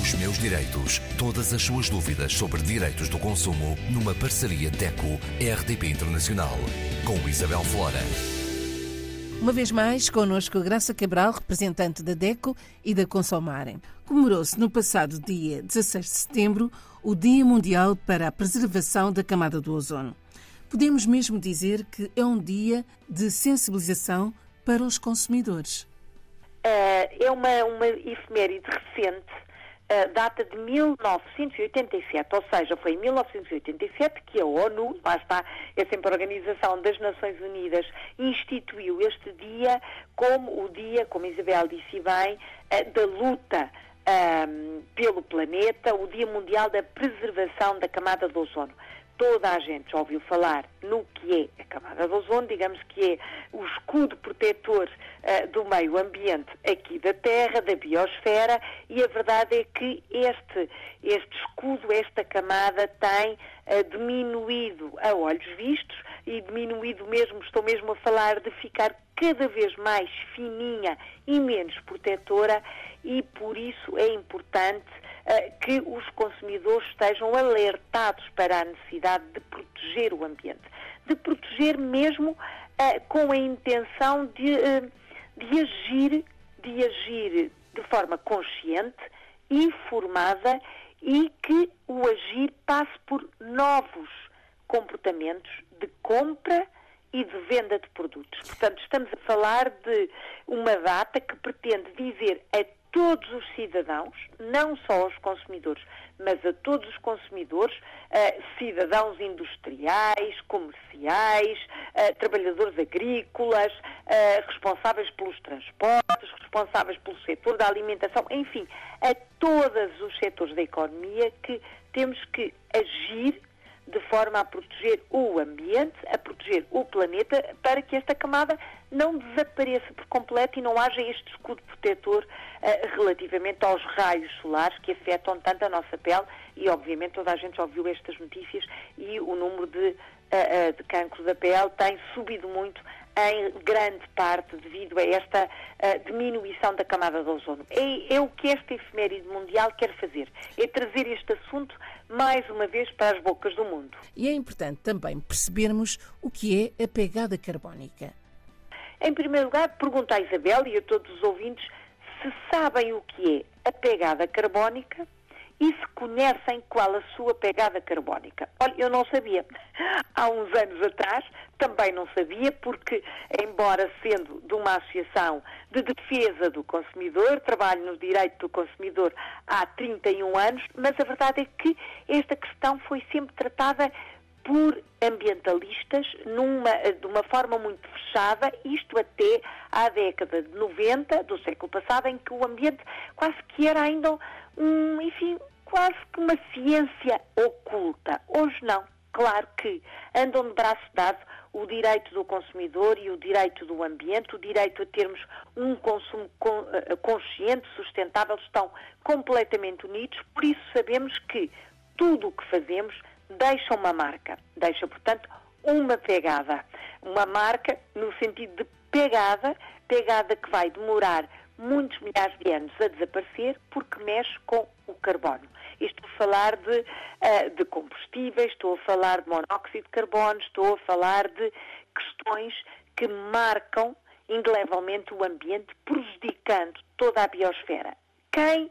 Os meus direitos. Todas as suas dúvidas sobre direitos do consumo numa parceria DECO-RDP Internacional. Com Isabel Flora. Uma vez mais, connosco Graça Cabral, representante da DECO e da Consomarem. Comemorou-se no passado dia 16 de setembro o Dia Mundial para a Preservação da Camada do Ozono. Podemos mesmo dizer que é um dia de sensibilização para os consumidores. Uh, é uma, uma efeméride recente, data de 1987, ou seja, foi em 1987 que a ONU, lá está, é sempre a Organização das Nações Unidas, instituiu este dia como o dia, como Isabel disse bem, uh, da luta um, pelo planeta, o Dia Mundial da Preservação da Camada do Ozono toda a gente já ouviu falar no que é a camada de ozono, digamos que é o escudo protetor uh, do meio ambiente aqui da Terra, da biosfera, e a verdade é que este, este escudo, esta camada tem uh, diminuído a olhos vistos e diminuído mesmo, estou mesmo a falar de ficar cada vez mais fininha e menos protetora e por isso é importante que os consumidores estejam alertados para a necessidade de proteger o ambiente, de proteger mesmo uh, com a intenção de, uh, de agir, de agir de forma consciente, informada e que o agir passe por novos comportamentos de compra e de venda de produtos. Portanto, estamos a falar de uma data que pretende dizer todos os cidadãos, não só aos consumidores, mas a todos os consumidores, uh, cidadãos industriais, comerciais, uh, trabalhadores agrícolas, uh, responsáveis pelos transportes, responsáveis pelo setor da alimentação, enfim, a todos os setores da economia que temos que agir de forma a proteger o ambiente, a proteger o planeta, para que esta camada não desapareça por completo e não haja este escudo protetor uh, relativamente aos raios solares que afetam tanto a nossa pele e, obviamente, toda a gente já ouviu estas notícias e o número de, uh, uh, de cancro da pele tem subido muito em grande parte devido a esta uh, diminuição da camada de ozono. É, é, o que esta efeméride mundial quer fazer, é trazer este assunto mais uma vez para as bocas do mundo. E é importante também percebermos o que é a pegada carbónica. Em primeiro lugar, pergunto à Isabel e a todos os ouvintes se sabem o que é a pegada carbónica e se conhecem qual a sua pegada carbónica. Olha, eu não sabia. Há uns anos atrás também não sabia, porque, embora sendo de uma associação de defesa do consumidor, trabalho no direito do consumidor há 31 anos, mas a verdade é que esta questão foi sempre tratada por ambientalistas numa, de uma forma muito fechada, isto até à década de 90 do século passado, em que o ambiente quase que era ainda um, enfim, quase que uma ciência oculta. Hoje não. Claro que andam de braço dado o direito do consumidor e o direito do ambiente, o direito a termos um consumo eh, consciente, sustentável, estão completamente unidos, por isso sabemos que tudo o que fazemos deixa uma marca, deixa, portanto, uma pegada. Uma marca no sentido de pegada, pegada que vai demorar muitos milhares de anos a desaparecer porque mexe com o carbono. Estou a falar de, uh, de combustíveis, estou a falar de monóxido de carbono, estou a falar de questões que marcam indelevelmente o ambiente, prejudicando toda a biosfera. Quem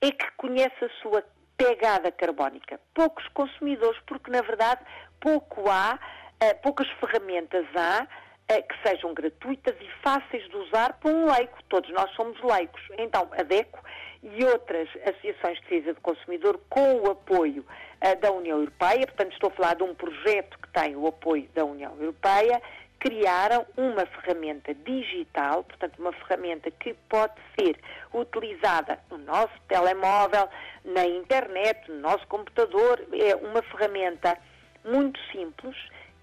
é que conhece a sua pegada carbónica? Poucos consumidores, porque na verdade pouco há, uh, poucas ferramentas há uh, que sejam gratuitas e fáceis de usar para um leigo. Todos nós somos leigos. Então, a DECO e outras associações de defesa do consumidor com o apoio uh, da União Europeia, portanto estou a falar de um projeto que tem o apoio da União Europeia, criaram uma ferramenta digital, portanto uma ferramenta que pode ser utilizada no nosso telemóvel, na internet, no nosso computador, é uma ferramenta muito simples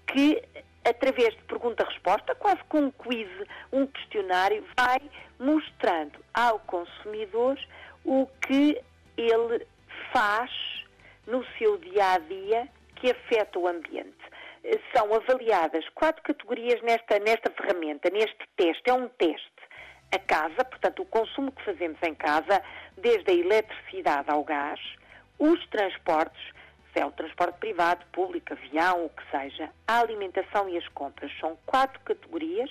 que através de pergunta-resposta, quase com um quiz, um questionário, vai mostrando ao consumidor o que ele faz no seu dia a dia que afeta o ambiente. São avaliadas quatro categorias nesta, nesta ferramenta, neste teste. É um teste a casa, portanto, o consumo que fazemos em casa, desde a eletricidade ao gás, os transportes, se é o transporte privado, público, avião, o que seja, a alimentação e as compras. São quatro categorias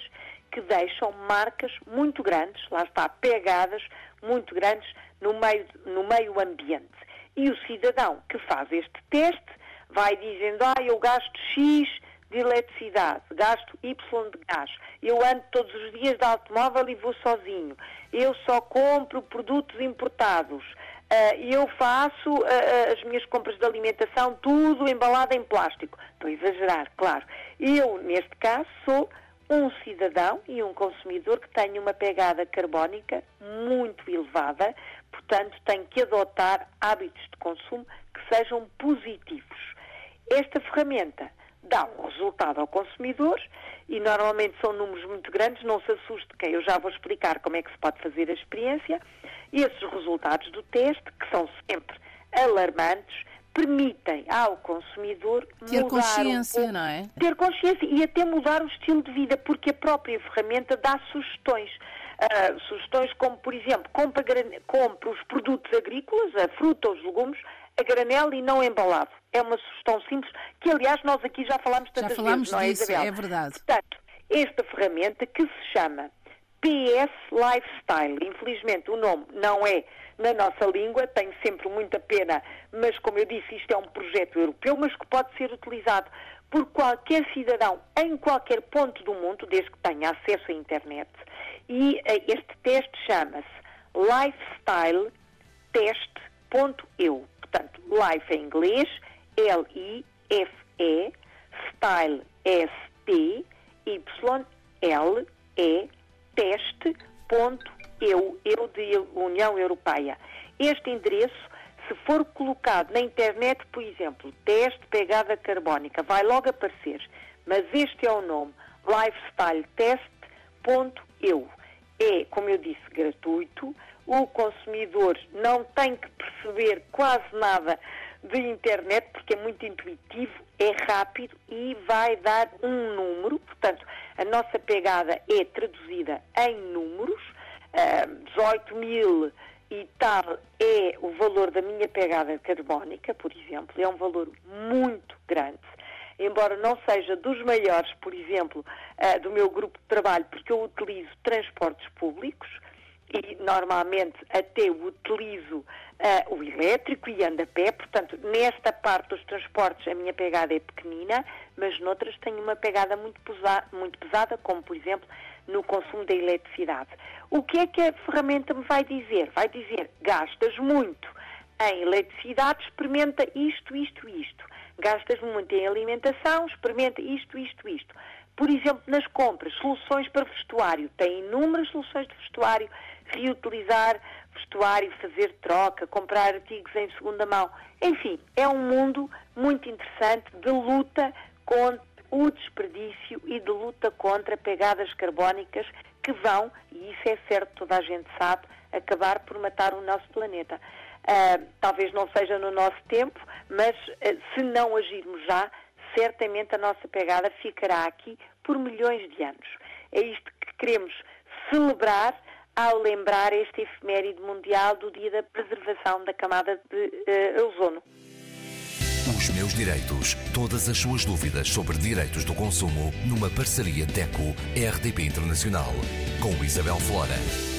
que deixam marcas muito grandes, lá está, pegadas muito grandes no meio, no meio ambiente. E o cidadão que faz este teste vai dizendo, ah, eu gasto X de eletricidade, gasto Y de gás, eu ando todos os dias de automóvel e vou sozinho, eu só compro produtos importados, uh, eu faço uh, as minhas compras de alimentação tudo embalado em plástico. Estou a exagerar, claro. Eu, neste caso, sou um cidadão e um consumidor que tenha uma pegada carbónica muito elevada, portanto, tem que adotar hábitos de consumo que sejam positivos. Esta ferramenta dá um resultado ao consumidor e normalmente são números muito grandes, não se assuste quem eu já vou explicar como é que se pode fazer a experiência. E esses resultados do teste, que são sempre alarmantes, permitem ao consumidor ter consciência, um não é? Ter consciência e até mudar o estilo de vida, porque a própria ferramenta dá sugestões. Uh, sugestões como, por exemplo, compra, compra os produtos agrícolas, a fruta, os legumes, a granel e não embalado. É uma sugestão simples que, aliás, nós aqui já falámos tantas já falámos vezes, não é, disso, Isabel? É verdade. Portanto, esta ferramenta que se chama PS Lifestyle, infelizmente o nome não é na nossa língua, tenho sempre muita pena, mas como eu disse, isto é um projeto europeu, mas que pode ser utilizado por qualquer cidadão em qualquer ponto do mundo, desde que tenha acesso à internet. E uh, este teste chama-se Lifestyle Test.eu. Portanto, life em inglês, L-I-F-E, style, S-T, Y-L-E, teste.eu, eu de União Europeia. Este endereço, se for colocado na internet, por exemplo, teste pegada carbónica, vai logo aparecer, mas este é o nome, lifestyletest.eu. É, como eu disse, gratuito, o consumidor não tem que perceber quase nada de internet, porque é muito intuitivo, é rápido e vai dar um número. Portanto, a nossa pegada é traduzida em números. Uh, 18 mil e tal é o valor da minha pegada carbónica, por exemplo. É um valor muito grande. Embora não seja dos maiores, por exemplo, uh, do meu grupo de trabalho, porque eu utilizo transportes públicos e normalmente até utilizo uh, o elétrico e ando a pé, portanto, nesta parte dos transportes a minha pegada é pequenina, mas noutras tenho uma pegada muito, pesa muito pesada, como por exemplo no consumo da eletricidade. O que é que a ferramenta me vai dizer? Vai dizer, gastas muito em eletricidade, experimenta isto, isto, isto. Gastas muito em alimentação, experimenta isto, isto, isto. Por exemplo, nas compras, soluções para vestuário. Tem inúmeras soluções de vestuário reutilizar vestuário, fazer troca, comprar artigos em segunda mão. Enfim, é um mundo muito interessante de luta contra o desperdício e de luta contra pegadas carbónicas que vão, e isso é certo, toda a gente sabe, acabar por matar o nosso planeta. Uh, talvez não seja no nosso tempo, mas uh, se não agirmos já, certamente a nossa pegada ficará aqui por milhões de anos. É isto que queremos celebrar ao lembrar este efeméride mundial do Dia da Preservação da Camada de uh, Ozono. Os meus direitos. Todas as suas dúvidas sobre direitos do consumo numa parceria DECO-RDP Internacional com Isabel Flora.